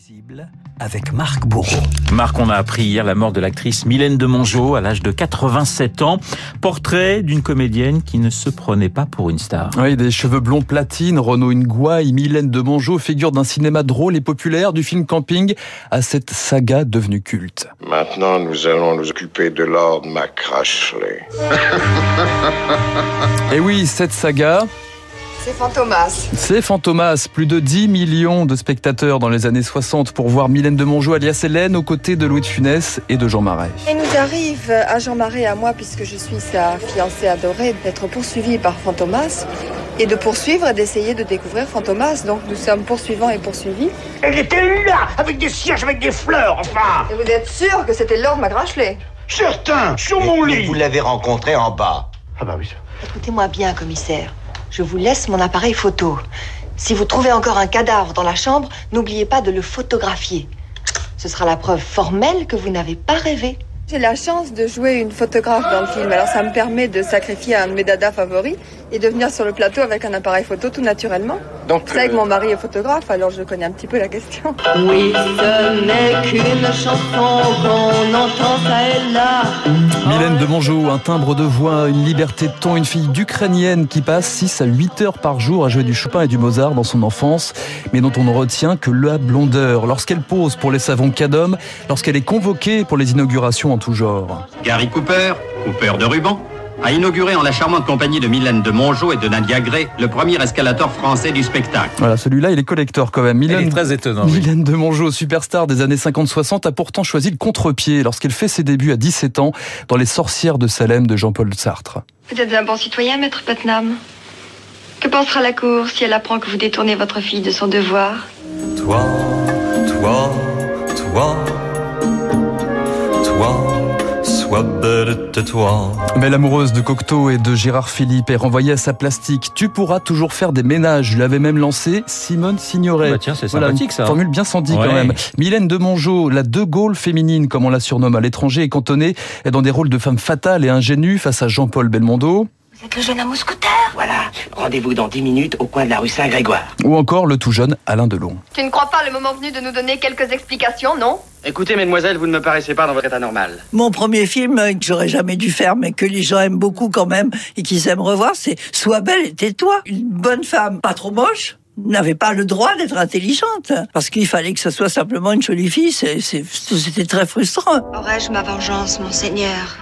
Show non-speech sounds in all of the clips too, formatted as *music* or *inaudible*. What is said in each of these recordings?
Invisible avec Marc Bourreau. Marc, on a appris hier la mort de l'actrice Mylène de Mongeau à l'âge de 87 ans. Portrait d'une comédienne qui ne se prenait pas pour une star. Oui, des cheveux blonds platine, Renaud Nguay, Mylène de Mongeau, figure d'un cinéma drôle et populaire, du film Camping à cette saga devenue culte. Maintenant, nous allons nous occuper de Lord McCrashley. Et oui, cette saga, C'est Fantomas. c'est Fantomas. Plus de 10 millions de spectateurs dans les années 60 pour voir Mylène de Mongeau alias Hélène aux côtés de Louis de Funès et de Jean Marais. Il nous arrive à Jean Marais et à moi, puisque je suis sa fiancée adorée, d'être poursuivis par Fantomas et de poursuivre et d'essayer de découvrir Fantomas. Donc nous sommes poursuivants et poursuivis. Elle était là, avec des cierges, avec des fleurs, enfin Et vous êtes sûr que c'était Lord McGrashley Certain, sur mon Mais lit vous l'avez rencontré en bas. Ah bah oui. Écoutez-moi bien, commissaire. Je vous laisse mon appareil photo. Si vous trouvez encore un cadavre dans la chambre, n'oubliez pas de le photographier. Ce sera la preuve formelle que vous n'avez pas rêvé. J'ai la chance de jouer une photographe dans le film. Alors ça me permet de sacrifier un de mes dadas favoris et de venir sur le plateau avec un appareil photo tout naturellement. Donc, Vous savez que euh, mon mari est photographe, alors je connais un petit peu la question. Oui, ce n'est qu'une chanson qu'on entend ça et là. Mylène de Mongeau, un timbre de voix, une liberté de ton, une fille d'Ukrainienne qui passe 6 à 8 heures par jour à jouer du Chopin et du Mozart dans son enfance, mais dont on ne retient que la blondeur. Lorsqu'elle pose pour les savons cadom, lorsqu'elle est convoquée pour les inaugurations en tout genre. Gary Cooper, Cooper de ruban, a inauguré en la charmante compagnie de Mylène de Mongeau et de Nadia Gray le premier escalator français du spectacle. Voilà, celui-là, il est collector quand même. Mylène, est très étonnante. oui. Mylène de Mongeau, superstar des années 50-60, a pourtant choisi le contre-pied lorsqu'elle fait ses débuts à 17 ans dans Les Sorcières de Salem de Jean-Paul Sartre. Vous êtes un bon citoyen, maître Putnam. Que pensera la cour si elle apprend que vous détournez votre fille de son devoir? Toi, toi, belle de toi. Mais l'amoureuse de Cocteau et de Gérard Philippe est renvoyée à sa plastique. Tu pourras toujours faire des ménages. Lui avait même lancé Simone Signoret. Bah tiens, c'est Voilà, sympathique ça. Formule bien senti quand même. Mylène de Mongeau, la De Gaulle féminine, comme on la surnomme à l'étranger, est cantonnée dans des rôles de femme fatale et ingénue face à Jean-Paul Belmondo, Vous êtes le jeune homme au scooter Voilà, rendez-vous dans 10 minutes au coin de la rue Saint-Grégoire. ou encore le tout jeune Alain Delon. Tu ne crois pas le moment venu de nous donner quelques explications, non? Écoutez, mesdemoiselles, vous ne me paraissez pas dans votre état normal. Mon premier film que j'aurais jamais dû faire, mais que les gens aiment beaucoup quand même et qu'ils aiment revoir, c'est Sois belle et tais-toi. Une bonne femme, pas trop moche, n'avait pas le droit d'être intelligente. Parce qu'il fallait que ce soit simplement une jolie fille. C'est- c'est- C'était très frustrant. Aurais-je ma vengeance, monseigneur?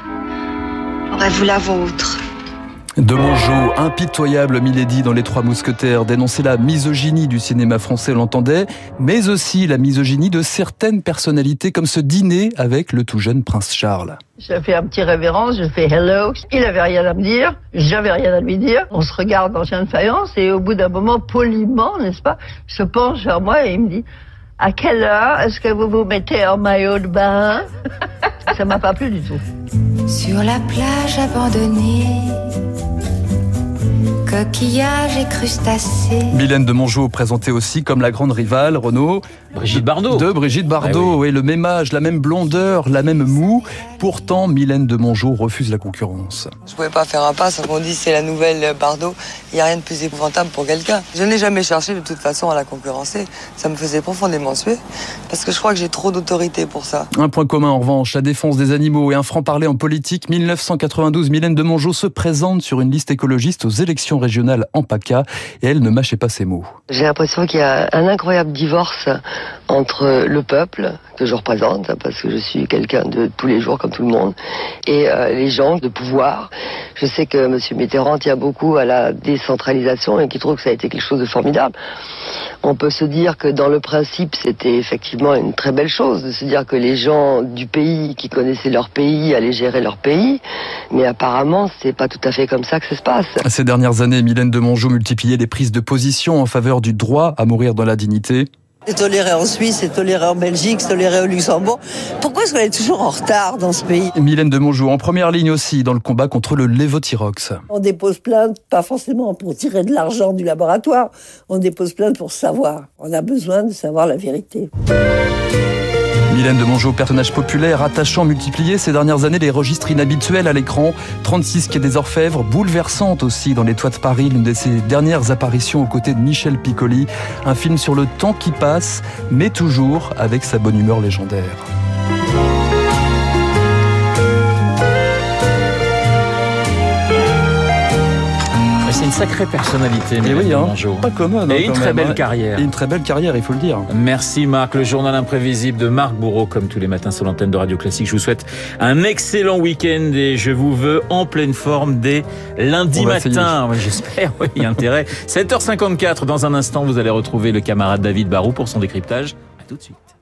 Aurez-vous la vôtre? De Mongeau, impitoyable Milady dans Les Trois Mousquetaires, dénonçait la misogynie du cinéma français, on l'entendait, mais aussi la misogynie de certaines personnalités comme ce dîner avec le tout jeune prince Charles. Je fais un petit révérence, je fais hello. Il avait rien à me dire, j'avais rien à lui dire. On se regarde dans une faïence et au bout d'un moment, poliment, n'est-ce pas, il se penche vers moi et il me dit À quelle heure est-ce que vous vous mettez en maillot de bain? Ça m'a pas plu du tout. Sur la plage abandonnée, coquillages et crustacés. Mylène de Mongeau présentée aussi comme la grande rivale, Renaud, Brigitte Bardot. de Brigitte Bardot, et le même âge, la même blondeur, la même moue. Pourtant, Mylène de Mongeau refuse la concurrence. Je pouvais pas faire un pas, ça qu'on dit c'est la nouvelle Bardot. Il n'y a rien de plus épouvantable pour quelqu'un. Je n'ai jamais cherché de toute façon à la concurrencer. Ça me faisait profondément suer, parce que je crois que j'ai trop d'autorité pour ça. Un point commun en revanche, la défense des animaux et un franc-parler en politique. 1992, Mylène de Mongeau se présente sur une liste écologiste aux élections régionales en PACA et elle ne mâchait pas ses mots. J'ai l'impression qu'il y a un incroyable divorce entre le peuple, que je représente, parce que je suis quelqu'un de tous les jours comme tout le monde, et euh, les gens de pouvoir. Je sais que M. Mitterrand tient beaucoup à la décentralisation et qu'il trouve que ça a été quelque chose de formidable. On peut se dire que dans le principe, c'était effectivement une très belle chose de se dire que les gens du pays qui connaissaient leur pays allaient gérer leur pays, mais apparemment, c'est pas tout à fait comme ça que ça se passe. Ces dernières années, Mylène de Mongeau multipliait les prises de position en faveur du droit à mourir dans la dignité. C'est toléré en Suisse, c'est toléré en Belgique, c'est toléré au Luxembourg. Pourquoi est-ce qu'on est toujours en retard dans ce pays Mylène de Mongeau en première ligne aussi dans le combat contre le lévothyrox. On dépose plainte, pas forcément pour tirer de l'argent du laboratoire, on dépose plainte pour savoir. On a besoin de savoir la vérité. Mylène de Mongeau, personnage populaire, attachant, multiplié ces dernières années les registres inhabituels à l'écran. 36 quai des Orfèvres, bouleversante aussi dans les toits de Paris, l'une de ses dernières apparitions aux côtés de Michel Piccoli. Un film sur le temps qui passe, mais toujours avec sa bonne humeur légendaire. C'est une sacrée personnalité, Et Mylène oui, hein, pas commode. Et hein, une quand très même, belle hein. carrière. Et une très belle carrière, il faut le dire. Merci Marc, le journal imprévisible de Marc Bourreau, comme tous les matins sur l'antenne de Radio Classique. Je vous souhaite un excellent week-end et je vous veux en pleine forme dès lundi On matin. *laughs* J'espère, oui, il y a intérêt. 7h54, dans un instant, vous allez retrouver le camarade David Barou pour son décryptage. À tout de suite.